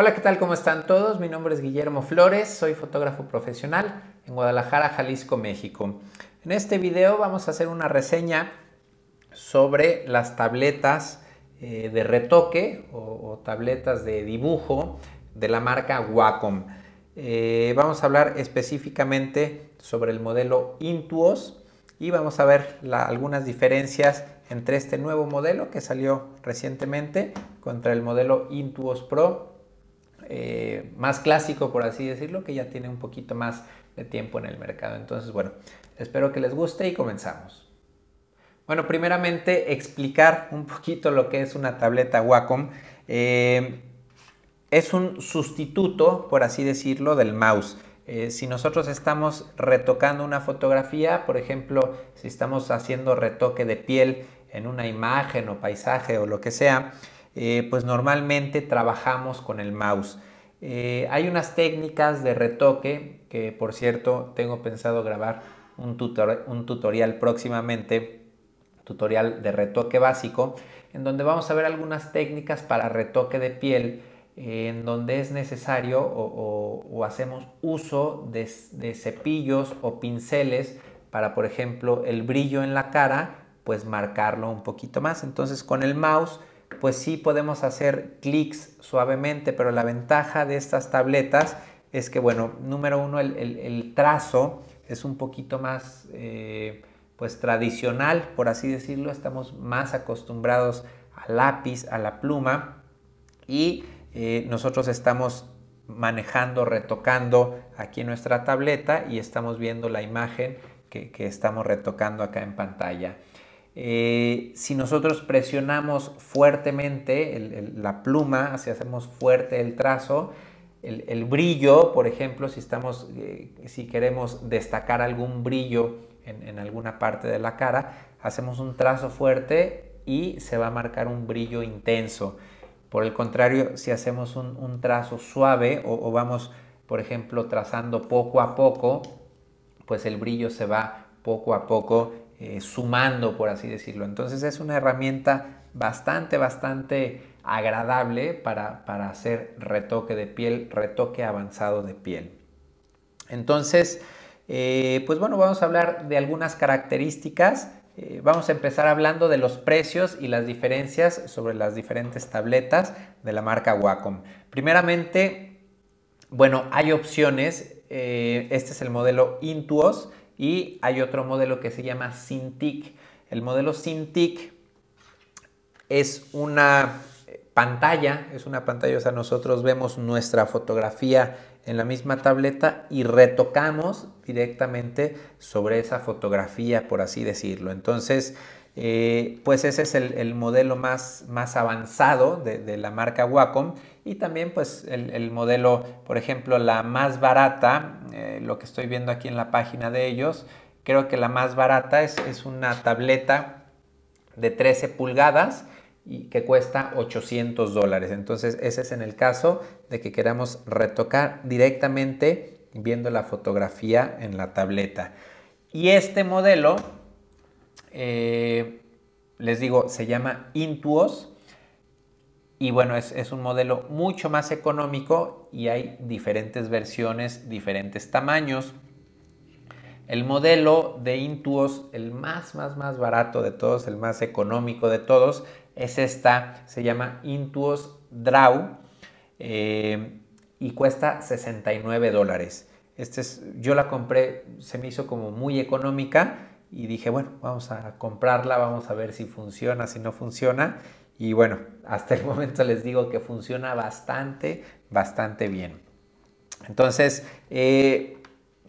Hola, ¿qué tal? ¿Cómo están todos? Mi nombre es Guillermo Flores, soy fotógrafo profesional en Guadalajara, Jalisco, México. En este video vamos a hacer una reseña sobre las tabletas eh, de retoque o, tabletas de dibujo de la marca Wacom. Eh, vamos a hablar específicamente sobre el modelo Intuos y vamos a ver algunas diferencias entre este nuevo modelo que salió recientemente contra el modelo Intuos Pro eh, más clásico, por así decirlo, que ya tiene un poquito más de tiempo en el mercado. Entonces, bueno, espero que les guste y comenzamos. Bueno, primeramente explicar un poquito lo que es una tableta Wacom. Eh, es un sustituto, por así decirlo, del mouse. Eh, si nosotros estamos retocando una fotografía, por ejemplo, si estamos haciendo retoque de piel en una imagen o paisaje o lo que sea, eh, pues normalmente trabajamos con el mouse. Eh, hay unas técnicas de retoque que por cierto tengo pensado grabar un, tutorial próximamente, tutorial de retoque básico, en donde vamos a ver algunas técnicas para retoque de piel eh, en donde es necesario o, hacemos uso de, cepillos o pinceles para, por ejemplo, el brillo en la cara, pues marcarlo un poquito más. Entonces con el mouse pues sí podemos hacer clics suavemente, pero la ventaja de estas tabletas es que, bueno, número uno, el, trazo es un poquito más, eh, pues tradicional, por así decirlo, estamos más acostumbrados al lápiz, a la pluma y eh, nosotros estamos manejando, retocando aquí nuestra tableta y estamos viendo la imagen que estamos retocando acá en pantalla. Eh, si nosotros presionamos fuertemente la pluma, si hacemos fuerte el trazo, el, brillo, por ejemplo, si, estamos, eh, si queremos destacar algún brillo en, alguna parte de la cara, hacemos un trazo fuerte y se va a marcar un brillo intenso. Por el contrario, si hacemos un, trazo suave o, vamos, por ejemplo, trazando poco a poco, pues el brillo se va poco a poco eh, sumando, por así decirlo. Entonces es una herramienta bastante, bastante agradable para, hacer retoque de piel, retoque avanzado de piel. Entonces, eh, pues bueno, vamos a hablar de algunas características. Eh, vamos a empezar hablando de los precios y las diferencias sobre las diferentes tabletas de la marca Wacom. Primeramente, bueno, hay opciones. este es el modelo Intuos y hay otro modelo que se llama Cintiq. El modelo Cintiq es una pantalla, es una pantalla, o sea, nosotros vemos nuestra fotografía en la misma tableta y retocamos directamente sobre esa fotografía, por así decirlo. Entonces, eh, pues ese es el, modelo más, más avanzado de, la marca Wacom y también pues el, modelo, por ejemplo, la más barata, eh, lo que estoy viendo aquí en la página de ellos, creo que la más barata es, es una tableta de 13 pulgadas y que cuesta 800 dólares. Entonces ese es en el caso de que queramos retocar directamente viendo la fotografía en la tableta. Y este modelo eh, les digo, se llama Intuos. Y bueno, es, un modelo mucho más económico y hay diferentes versiones, diferentes tamaños. El modelo de Intuos, el más, más, más barato de todos, el más económico de todos, es esta, se llama Intuos Draw eh, y cuesta 69 dólares. Este es, yo la compré, se me hizo como muy económica y dije, bueno, vamos a comprarla, vamos a ver si funciona, si no funciona. Y bueno, hasta el momento les digo que funciona bastante, bastante bien. Entonces, eh,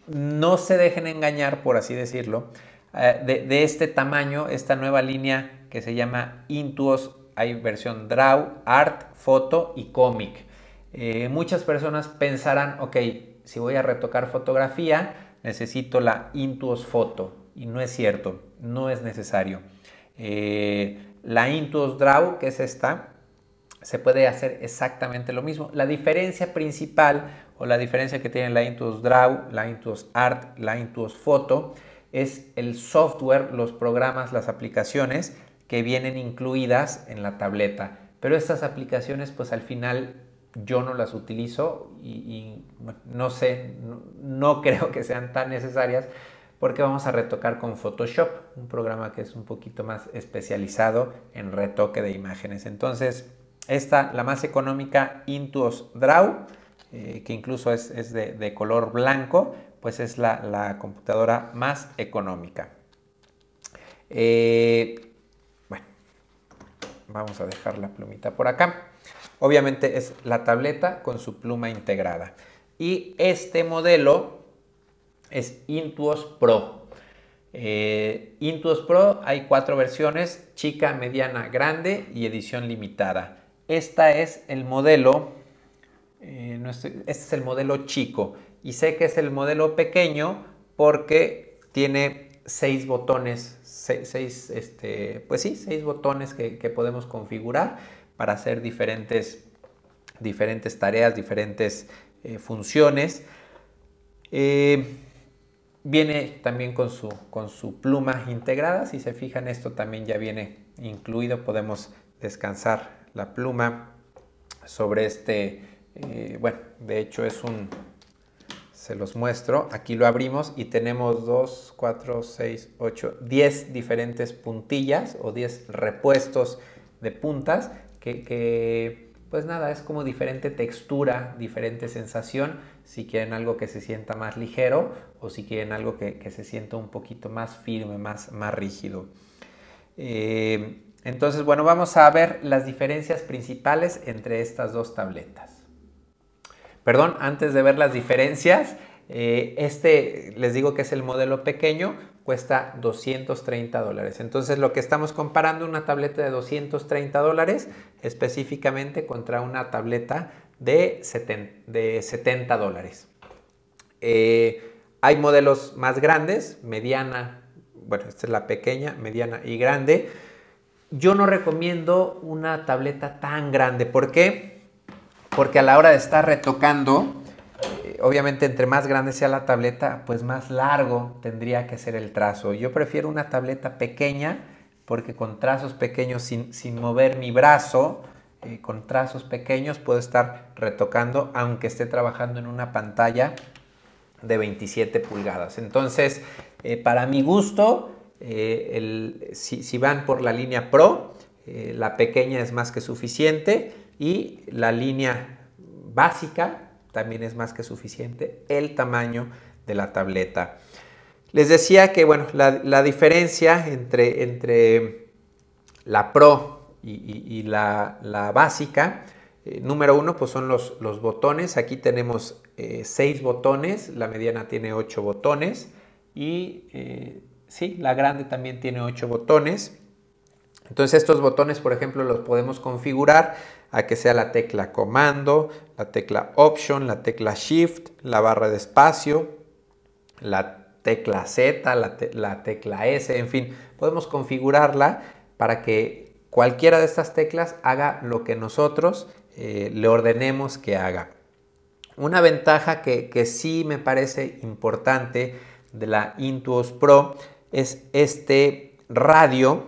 no se dejen engañar, por así decirlo, eh, de, este tamaño, esta nueva línea que se llama Intuos, hay versión Draw, Art, Foto y Comic. Eh, muchas personas pensarán, ok, si voy a retocar fotografía, necesito la Intuos Foto y no es cierto, no es necesario. Eh, la Intuos Draw, que es esta, se puede hacer exactamente lo mismo. La diferencia principal o la diferencia que tiene la Intuos Draw, la Intuos Art, la Intuos Photo es el software, los programas, las aplicaciones que vienen incluidas en la tableta. Pero estas aplicaciones pues al final yo no las utilizo y, no sé, no, creo que sean tan necesarias porque vamos a retocar con Photoshop, un programa que es un poquito más especializado en retoque de imágenes. Entonces, esta, la más económica, Intuos Draw, eh, que incluso es, de, color blanco, pues es la, computadora más económica. Eh, bueno, vamos a dejar la plumita por acá. Obviamente es la tableta con su pluma integrada. Y este modelo es Intuos Pro. Eh, Intuos Pro hay cuatro versiones, chica, mediana, grande y edición limitada. Esta es el modelo, eh, este es el modelo chico y sé que es el modelo pequeño porque tiene seis botones, seis, este, pues sí, seis botones que podemos configurar para hacer diferentes, diferentes tareas, diferentes eh, funciones. Eh, viene también con su, con su pluma integrada. Si se fijan, esto también ya viene incluido. Podemos descansar la pluma sobre este, eh, bueno, de hecho es un, se los muestro, aquí lo abrimos y tenemos 2, 4, 6, 8, 10 diferentes puntillas o 10 repuestos de puntas que, pues nada, es como diferente textura, diferente sensación, si quieren algo que se sienta más ligero o si quieren algo que, se sienta un poquito más firme, más, más rígido. Eh, entonces, bueno, vamos a ver las diferencias principales entre estas dos tabletas. Perdón, antes de ver las diferencias, eh, este les digo que es el modelo pequeño, cuesta 230 dólares. Entonces lo que estamos comparando una tableta de 230 dólares específicamente contra una tableta de 70, dólares. Eh, hay modelos más grandes, mediana, bueno, esta es la pequeña, mediana y grande. Yo no recomiendo una tableta tan grande. ¿Por qué? Porque a la hora de estar retocando, obviamente entre más grande sea la tableta, pues más largo tendría que ser el trazo. Yo prefiero una tableta pequeña porque con trazos pequeños, sin, mover mi brazo, eh, con trazos pequeños puedo estar retocando aunque esté trabajando en una pantalla de 27 pulgadas. Entonces, eh, para mi gusto, eh, si, van por la línea Pro, la pequeña es más que suficiente y la línea básica también es más que suficiente el tamaño de la tableta. Les decía que bueno, la, diferencia entre, entre, la Pro y, la, básica, eh, número uno, pues son los, los botones. Aquí tenemos eh, seis botones, la mediana tiene ocho botones y eh, sí, la grande también tiene ocho botones. Entonces estos botones, por ejemplo, los podemos configurar a que sea la tecla comando, la tecla option, la tecla shift, la barra de espacio, la tecla Z, la, tecla S, en fin, podemos configurarla para que cualquiera de estas teclas haga lo que nosotros eh, le ordenemos que haga. Una ventaja que, sí me parece importante de la Intuos Pro es este radio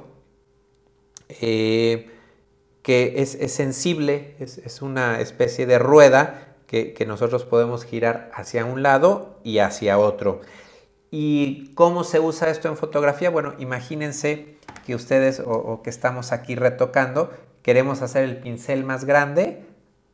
eh, que es, sensible, es, una especie de rueda que, nosotros podemos girar hacia un lado y hacia otro. ¿Y cómo se usa esto en fotografía? Bueno, imagínense que ustedes o, que estamos aquí retocando, queremos hacer el pincel más grande,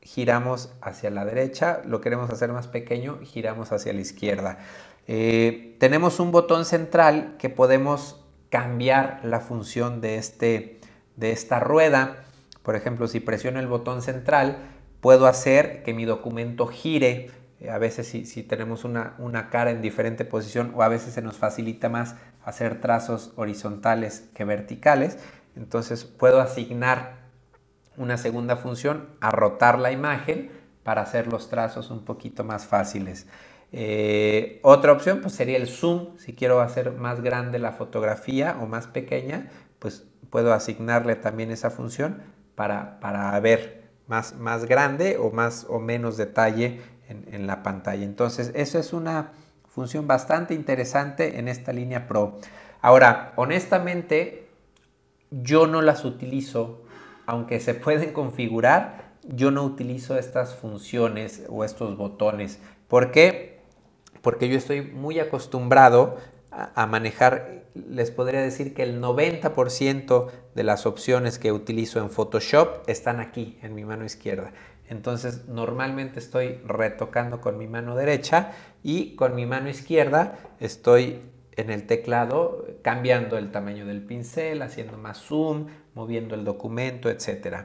giramos hacia la derecha, lo queremos hacer más pequeño, giramos hacia la izquierda. Eh, tenemos un botón central que podemos cambiar la función de, este, de esta rueda. Por ejemplo, si presiono el botón central, puedo hacer que mi documento gire. Eh, a veces si, tenemos una, cara en diferente posición o a veces se nos facilita más hacer trazos horizontales que verticales. Entonces puedo asignar una segunda función a rotar la imagen para hacer los trazos un poquito más fáciles. Eh, otra opción pues, sería el zoom. Si quiero hacer más grande la fotografía o más pequeña, pues puedo asignarle también esa función para, ver más, más grande o más o menos detalle en, la pantalla. Entonces, eso es una función bastante interesante en esta línea Pro. Ahora, honestamente, yo no las utilizo, aunque se pueden configurar, yo no utilizo estas funciones o estos botones. ¿Por qué? Porque yo estoy muy acostumbrado a, manejar, les podría decir que el 90% de las opciones que utilizo en Photoshop están aquí, en mi mano izquierda. Entonces normalmente estoy retocando con mi mano derecha y con mi mano izquierda estoy en el teclado cambiando el tamaño del pincel, haciendo más zoom, moviendo el documento, etc.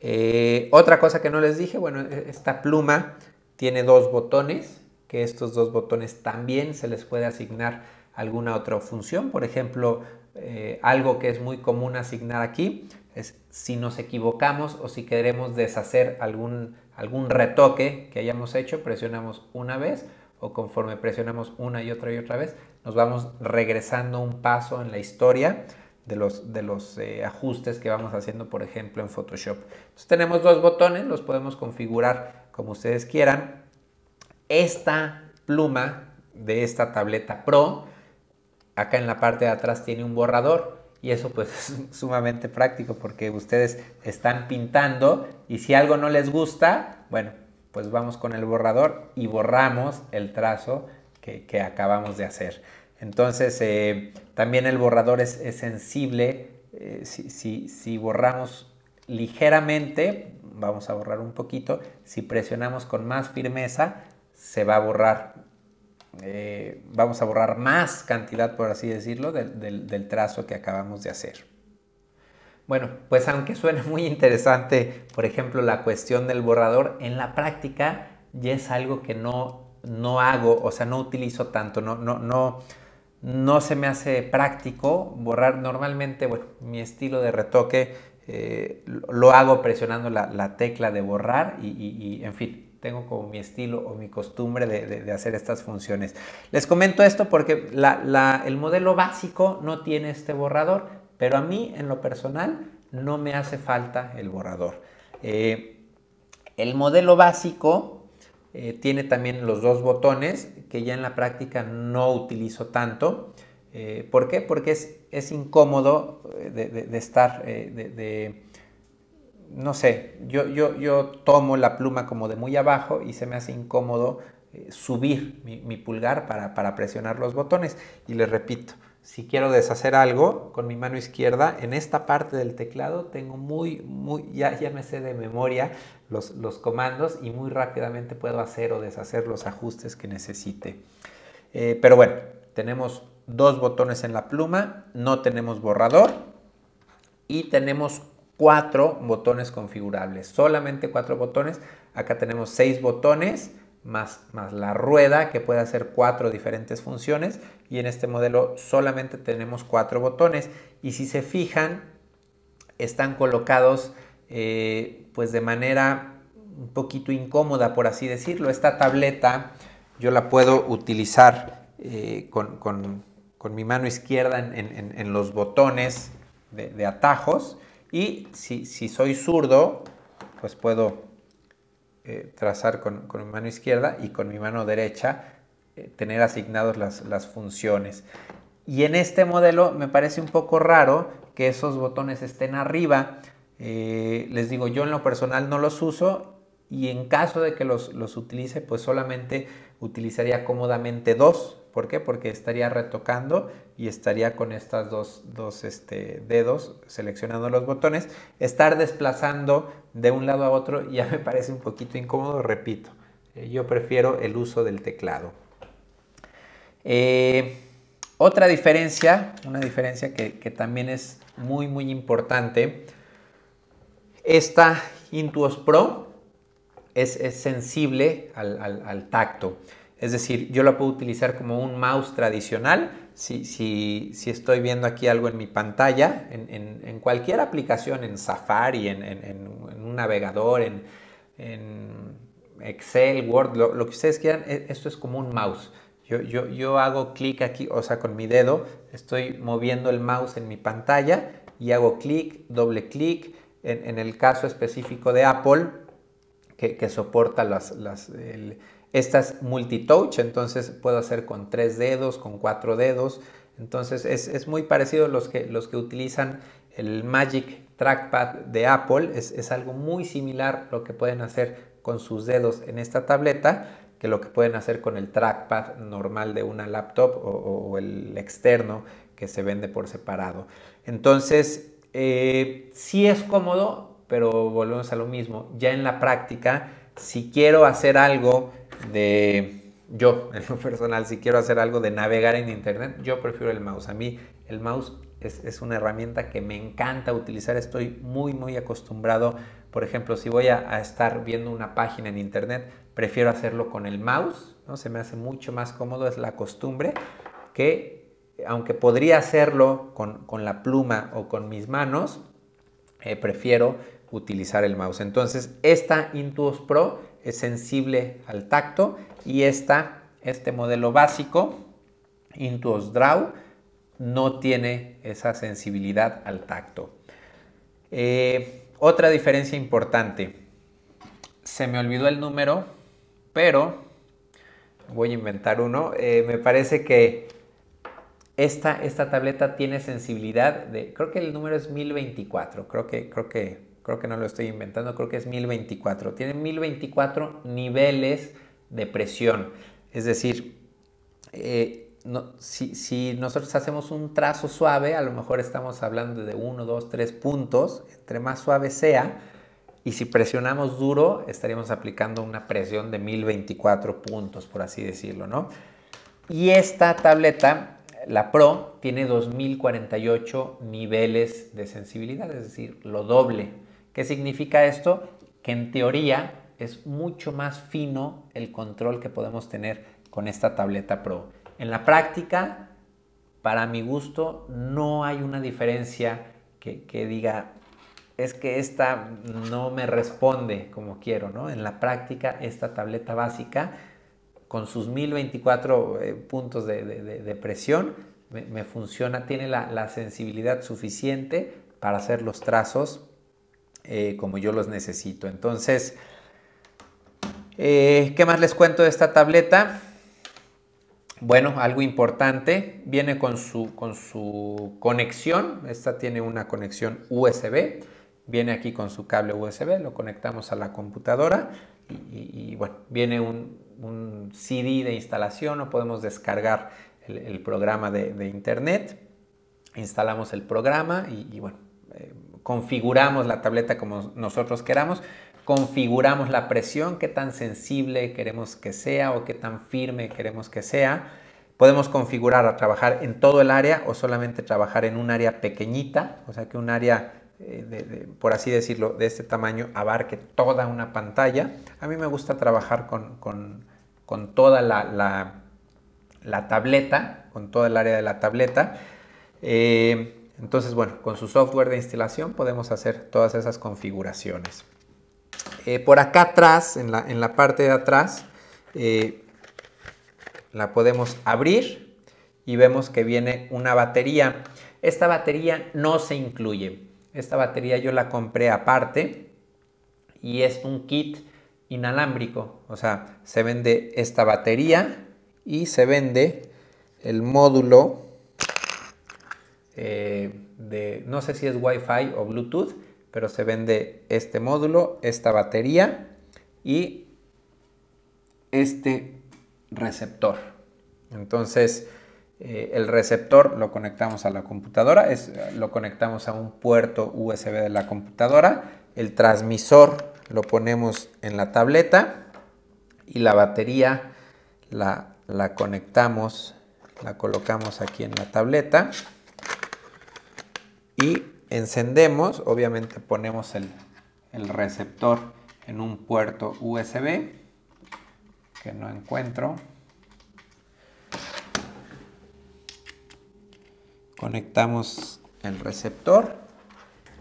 Eh, otra cosa que no les dije, bueno, e, esta pluma tiene dos botones, que estos dos botones también se les puede asignar alguna otra función. Por ejemplo, eh, algo que es muy común asignar aquí es si nos equivocamos o si queremos deshacer algún, algún retoque que hayamos hecho, presionamos una vez o conforme presionamos una y otra y otra vez, nos vamos regresando un paso en la historia de los, de los eh, ajustes que vamos haciendo, por ejemplo, en Photoshop. Entonces tenemos dos botones, los podemos configurar como ustedes quieran. Esta pluma de esta tableta Pro, acá en la parte de atrás tiene un borrador y eso pues es sumamente práctico porque ustedes están pintando y si algo no les gusta, bueno, pues vamos con el borrador y borramos el trazo que, acabamos de hacer. Entonces, eh, también el borrador es, sensible. Eh, si, si, borramos ligeramente, vamos a borrar un poquito, si presionamos con más firmeza, se va a borrar, eh, vamos a borrar más cantidad, por así decirlo, del trazo que acabamos de hacer. Bueno, pues aunque suene muy interesante, por ejemplo, la cuestión del borrador, en la práctica ya es algo que no, no hago, o sea, no utilizo tanto, no, no, no, no se me hace práctico borrar. Normalmente, bueno, mi estilo de retoque eh, lo hago presionando la, tecla de borrar y, en fin, tengo como mi estilo o mi costumbre de, hacer estas funciones. Les comento esto porque el modelo básico no tiene este borrador, pero a mí, en lo personal, no me hace falta el borrador. Eh, el modelo básico eh, tiene también los dos botones que ya en la práctica no utilizo tanto. Eh, ¿Por qué? Porque es, incómodo de, estar, de, no sé, yo, yo, yo, tomo la pluma como de muy abajo y se me hace incómodo subir mi, pulgar para, para presionar los botones. Y les repito, si quiero deshacer algo con mi mano izquierda, en esta parte del teclado tengo muy, muy, ya, ya me sé de memoria los, los, comandos y muy rápidamente puedo hacer o deshacer los ajustes que necesite. Eh, pero bueno, tenemos dos botones en la pluma, no tenemos borrador y tenemos cuatro botones configurables, solamente cuatro botones. Acá tenemos seis botones más, más la rueda que puede hacer cuatro diferentes funciones y en este modelo solamente tenemos cuatro botones y si se fijan están colocados eh, pues de manera un poquito incómoda por así decirlo. Esta tableta yo la puedo utilizar eh, con, mi mano izquierda en, los botones de, atajos y si, soy zurdo pues puedo eh, trazar con, mi mano izquierda y con mi mano derecha eh, tener asignados las, funciones. Y en este modelo me parece un poco raro que esos botones estén arriba. Eh, les digo, yo en lo personal no los uso y en caso de que los utilice, pues solamente utilizaría cómodamente dos ¿Por qué? Porque estaría retocando y estaría con estas dos, este, dedos seleccionando los botones. Estar desplazando de un lado a otro ya me parece un poquito incómodo, repito. Eh, yo prefiero el uso del teclado. Eh, otra diferencia, una diferencia que, también es muy muy importante, esta Intuos Pro es, sensible al tacto. Es decir, yo la puedo utilizar como un mouse tradicional. Si, si, si estoy viendo aquí algo en mi pantalla, en, cualquier aplicación, en Safari, en, un navegador, en, Excel, Word, lo, que ustedes quieran, e, esto es como un mouse. Yo, yo, yo hago clic aquí, o sea, con mi dedo, estoy moviendo el mouse en mi pantalla y hago clic, doble clic. En, el caso específico de Apple, que, soporta las, las esta es multitouch, entonces puedo hacer con tres dedos, con cuatro dedos. Entonces es, muy parecido a los que, los que utilizan el Magic Trackpad de Apple es, algo muy similar lo que pueden hacer con sus dedos en esta tableta que lo que pueden hacer con el trackpad normal de una laptop o, el externo que se vende por separado. Entonces, eh, sí es cómodo, pero volvemos a lo mismo. Ya en la práctica, si quiero hacer algo de, yo en lo personal, si quiero hacer algo de navegar en Internet, yo prefiero el mouse. A mí el mouse es, una herramienta que me encanta utilizar, estoy muy, muy acostumbrado. Por ejemplo, si voy a, estar viendo una página en Internet, prefiero hacerlo con el mouse, ¿no? se me hace mucho más cómodo, es la costumbre, que aunque podría hacerlo con, la pluma o con mis manos, eh, prefiero utilizar el mouse. Entonces, esta Intuos Pro es sensible al tacto y esta, este modelo básico, Intuos Draw, no tiene esa sensibilidad al tacto. Eh, otra diferencia importante, se me olvidó el número, pero voy a inventar uno. Eh, me parece que esta, esta tableta tiene sensibilidad de, creo que el número es 1024, creo que, creo que, creo que no lo estoy inventando, creo que es 1024. Tiene 1024 niveles de presión, es decir, eh, si, nosotros hacemos un trazo suave, a lo mejor estamos hablando de 1, 2, 3 puntos, entre más suave sea, y si presionamos duro, estaríamos aplicando una presión de 1024 puntos, por así decirlo, ¿no? Y esta tableta, la Pro, tiene 2048 niveles de sensibilidad, es decir, lo doble. ¿Qué significa esto? Que en teoría es mucho más fino el control que podemos tener con esta tableta Pro. En la práctica, para mi gusto, no hay una diferencia que, diga, es que esta no me responde como quiero, ¿no? En la práctica, esta tableta básica, con sus 1024 eh, puntos de, presión, me, funciona, tiene la, sensibilidad suficiente para hacer los trazos eh, como yo los necesito. Entonces, eh, ¿qué más les cuento de esta tableta? Bueno, algo importante, viene con su, con su conexión, esta tiene una conexión USB, viene aquí con su cable USB, lo conectamos a la computadora y, bueno, viene un, CD de instalación o podemos descargar el, programa de, internet, instalamos el programa y, bueno, eh, configuramos la tableta como nosotros queramos configuramos la presión, qué tan sensible queremos que sea o qué tan firme queremos que sea. Podemos configurar a trabajar en todo el área o solamente trabajar en un área pequeñita, o sea que un área, eh, por así decirlo, de este tamaño abarque toda una pantalla. A mí me gusta trabajar con, toda la, la, tableta, con todo el área de la tableta. Eh, entonces, bueno, con su software de instalación podemos hacer todas esas configuraciones. Eh, por acá atrás, en la, parte de atrás, eh, la podemos abrir y vemos que viene una batería. Esta batería no se incluye. Esta batería yo la compré aparte y es un kit inalámbrico. O sea, se vende esta batería y se vende el módulo de, no sé si es Wi-Fi o Bluetooth, pero se vende este módulo, esta batería y este receptor. Entonces, eh, el receptor lo conectamos a la computadora, es, lo conectamos a un puerto USB de la computadora, el transmisor lo ponemos en la tableta y la batería la conectamos, la colocamos aquí en la tableta y encendemos, obviamente ponemos el, receptor en un puerto USB que no encuentro. Conectamos el receptor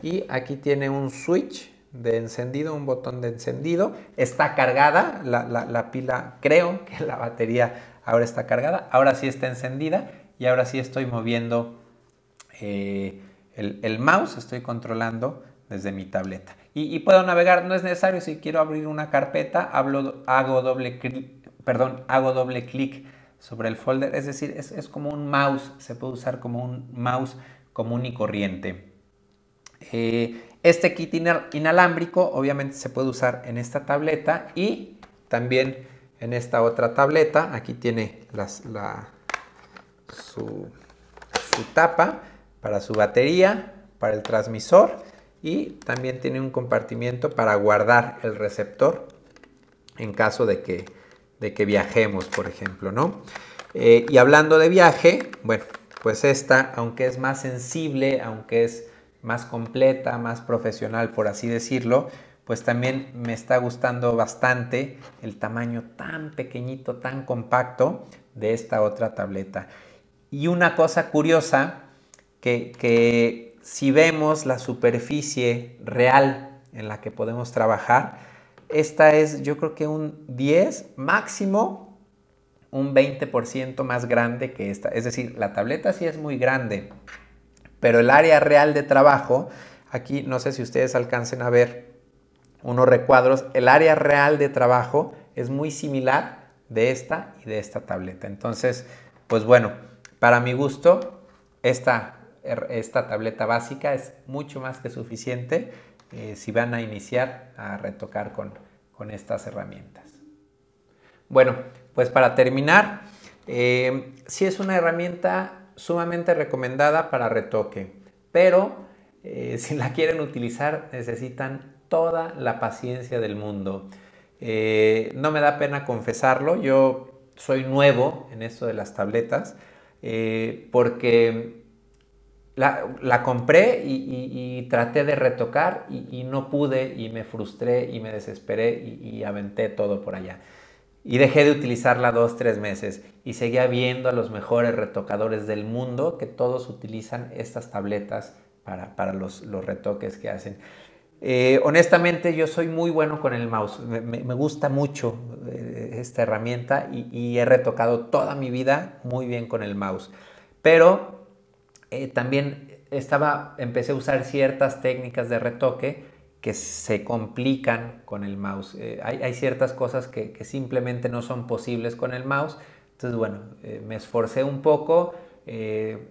y aquí tiene un switch de encendido, un botón de encendido. Está cargada la, pila, creo que la batería ahora está cargada. Ahora sí está encendida y ahora sí estoy moviendo eh, el, mouse estoy controlando desde mi tableta. Y, puedo navegar, no es necesario, si quiero abrir una carpeta, hago, doble clic, perdón, hago doble clic sobre el folder, es decir, es, como un mouse, se puede usar como un mouse común y corriente. este kit inalámbrico obviamente se puede usar en esta tableta y también en esta otra tableta. Aquí tiene su, su tapa para su batería, para el transmisor y también tiene un compartimiento para guardar el receptor en caso de que, de que viajemos, por ejemplo, ¿no? Eh, y hablando de viaje, bueno, pues esta, aunque es más sensible, aunque es más completa, más profesional, por así decirlo, pues también me está gustando bastante el tamaño tan pequeñito, tan compacto de esta otra tableta. Y una cosa curiosa, que, que si vemos la superficie real en la que podemos trabajar, esta es yo creo que un 10 máximo un 20% más grande que esta. Es decir, la tableta sí es muy grande, pero el área real de trabajo, aquí no sé si ustedes alcancen a ver unos recuadros, el área real de trabajo es muy similar de esta y de esta tableta. Entonces, pues bueno, para mi gusto, esta, esta tableta básica es mucho más que suficiente eh, si van a iniciar a retocar con, con estas herramientas. Bueno, pues para terminar, eh, sí es una herramienta sumamente recomendada para retoque, pero eh, si la quieren utilizar necesitan toda la paciencia del mundo. Eh, no me da pena confesarlo, yo soy nuevo en esto de las tabletas porque la, compré y, traté de retocar y, no pude y me frustré y me desesperé y, aventé todo por allá. Y dejé de utilizarla dos, tres meses y seguía viendo a los mejores retocadores del mundo que todos utilizan estas tabletas para, los, retoques que hacen. Eh, honestamente yo soy muy bueno con el mouse, me, gusta mucho eh, esta herramienta y, he retocado toda mi vida muy bien con el mouse. Pero eh, también estaba, empecé a usar ciertas técnicas de retoque que se complican con el mouse. Eh, hay, ciertas cosas que, simplemente no son posibles con el mouse. Entonces, bueno, eh, me esforcé un poco.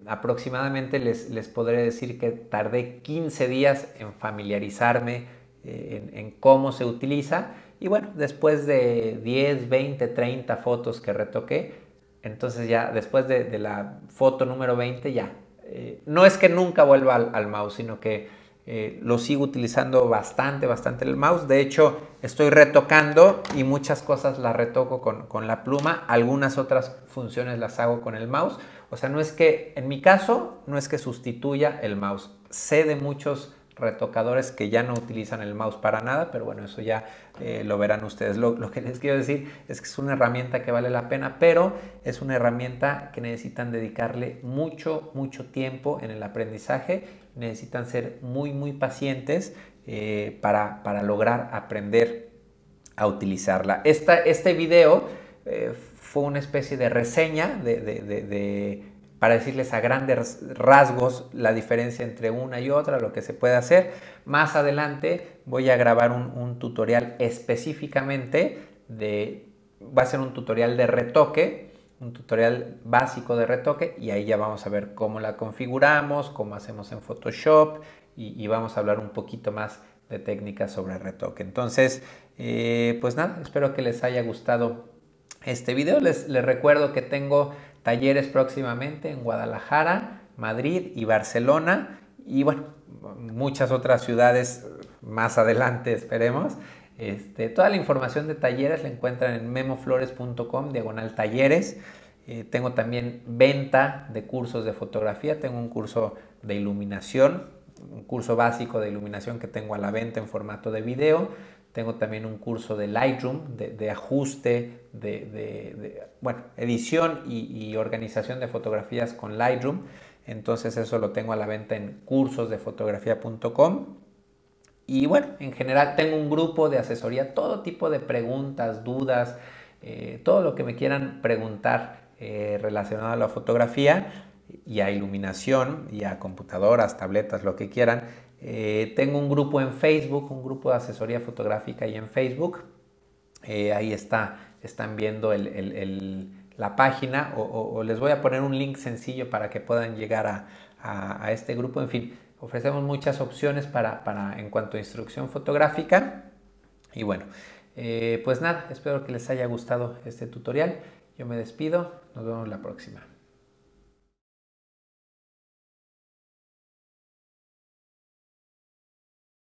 aproximadamente les, les, podré decir que tardé 15 días en familiarizarme en, cómo se utiliza. Y bueno, después de 10, 20, 30 fotos que retoqué, entonces ya después de, de la foto número 20 ya eh, no es que nunca vuelva al, mouse, sino que eh, lo sigo utilizando bastante, bastante el mouse. De hecho, estoy retocando y muchas cosas las retoco con, con, la pluma. Algunas otras funciones las hago con el mouse. O sea, no es que, en mi caso, no es que sustituya el mouse. Sé de muchos retocadores que ya no utilizan el mouse para nada, pero bueno, eso ya eh, lo verán ustedes. Lo, que les quiero decir es que es una herramienta que vale la pena, pero es una herramienta que necesitan dedicarle mucho, mucho tiempo en el aprendizaje, necesitan ser muy, muy pacientes eh, para, lograr aprender a utilizarla. este video eh, fue una especie de reseña de para decirles a grandes rasgos la diferencia entre una y otra, lo que se puede hacer. Más adelante voy a grabar un, tutorial específicamente de, va a ser un tutorial de retoque, un tutorial básico de retoque y ahí ya vamos a ver cómo la configuramos, cómo hacemos en Photoshop y, vamos a hablar un poquito más de técnicas sobre retoque. Entonces, eh, pues nada, espero que les haya gustado este video. Les, les recuerdo que tengo talleres próximamente en Guadalajara, Madrid y Barcelona y bueno, muchas otras ciudades más adelante esperemos. Este, toda la información de talleres la encuentran en memoflores.com, diagonal talleres. Eh, tengo también venta de cursos de fotografía, tengo un curso de iluminación, un curso básico de iluminación que tengo a la venta en formato de video. Tengo también un curso de Lightroom, de, ajuste, de, bueno, edición y, organización de fotografías con Lightroom. Entonces eso lo tengo a la venta en cursosdefotografía.com. Y bueno, en general tengo un grupo de asesoría, todo tipo de preguntas, dudas, eh, todo lo que me quieran preguntar eh, relacionado a la fotografía y a iluminación y a computadoras, tabletas, lo que quieran eh, tengo un grupo en Facebook, un grupo de asesoría fotográfica y en Facebook. Eh, ahí está, están viendo la página o, les voy a poner un link sencillo para que puedan llegar a, este grupo. En fin, ofrecemos muchas opciones para, en cuanto a instrucción fotográfica. Y bueno, eh, pues nada, espero que les haya gustado este tutorial. Yo me despido, nos vemos la próxima.